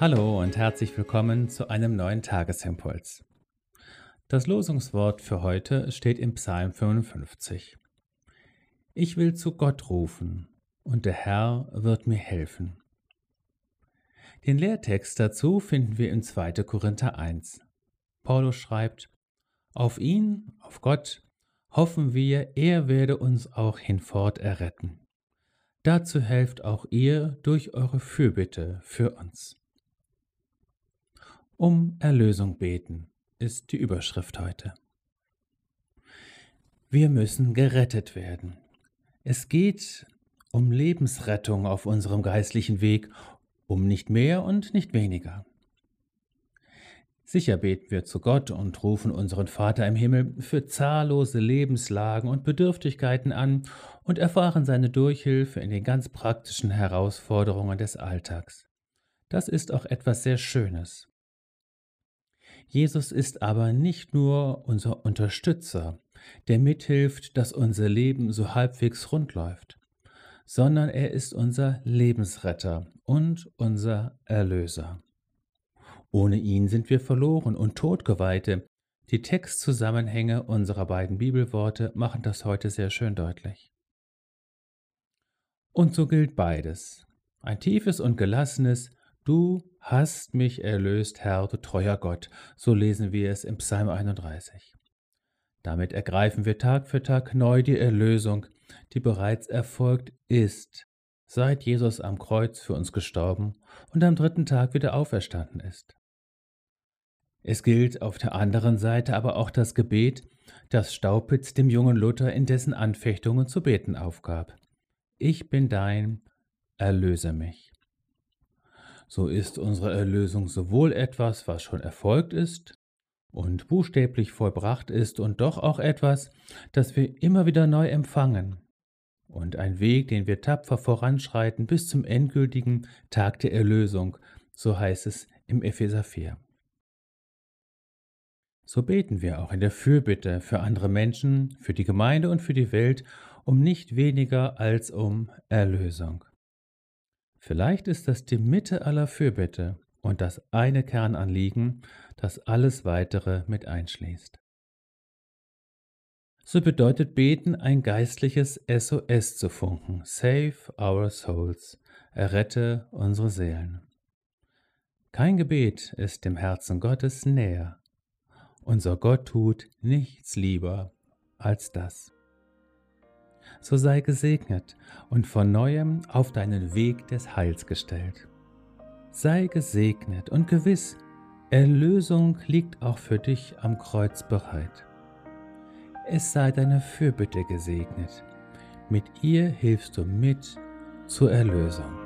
Hallo und herzlich willkommen zu einem neuen Tagesimpuls. Das Losungswort für heute steht im Psalm 55. Ich will zu Gott rufen, und der Herr wird mir helfen. Den Lehrtext dazu finden wir in 2. Korinther 1. Paulus schreibt, Auf ihn, auf Gott, hoffen wir, er werde uns auch hinfort erretten. Dazu helft auch ihr durch eure Fürbitte für uns. Um Erlösung beten ist die Überschrift heute. Wir müssen gerettet werden. Es geht um Lebensrettung auf unserem geistlichen Weg, um nicht mehr und nicht weniger. Sicher beten wir zu Gott und rufen unseren Vater im Himmel für zahllose Lebenslagen und Bedürftigkeiten an und erfahren seine Durchhilfe in den ganz praktischen Herausforderungen des Alltags. Das ist auch etwas sehr Schönes. Jesus ist aber nicht nur unser Unterstützer, der mithilft, dass unser Leben so halbwegs rund läuft, sondern er ist unser Lebensretter und unser Erlöser. Ohne ihn sind wir verloren und Todgeweihte. Die Textzusammenhänge unserer beiden Bibelworte machen das heute sehr schön deutlich. Und so gilt beides. Ein tiefes und gelassenes Du hast mich erlöst, Herr, du treuer Gott. So lesen wir es im Psalm 31. Damit ergreifen wir Tag für Tag neu die Erlösung, die bereits erfolgt ist, seit Jesus am Kreuz für uns gestorben und am dritten Tag wieder auferstanden ist. Es gilt auf der anderen Seite aber auch das Gebet, das Staupitz dem jungen Luther in dessen Anfechtungen zu beten aufgab. Ich bin dein, erlöse mich so ist unsere Erlösung sowohl etwas, was schon erfolgt ist und buchstäblich vollbracht ist und doch auch etwas, das wir immer wieder neu empfangen und ein Weg, den wir tapfer voranschreiten bis zum endgültigen Tag der Erlösung, so heißt es im Epheser 4. So beten wir auch in der Fürbitte für andere Menschen, für die Gemeinde und für die Welt um nicht weniger als um Erlösung. Vielleicht ist das die Mitte aller Fürbitte und das eine Kernanliegen, das alles weitere mit einschließt. So bedeutet Beten ein geistliches SOS zu funken. Save our souls. Errette unsere Seelen. Kein Gebet ist dem Herzen Gottes näher. Unser Gott tut nichts lieber als das so sei gesegnet und von neuem auf deinen Weg des Heils gestellt. Sei gesegnet und gewiss, Erlösung liegt auch für dich am Kreuz bereit. Es sei deine Fürbitte gesegnet, mit ihr hilfst du mit zur Erlösung.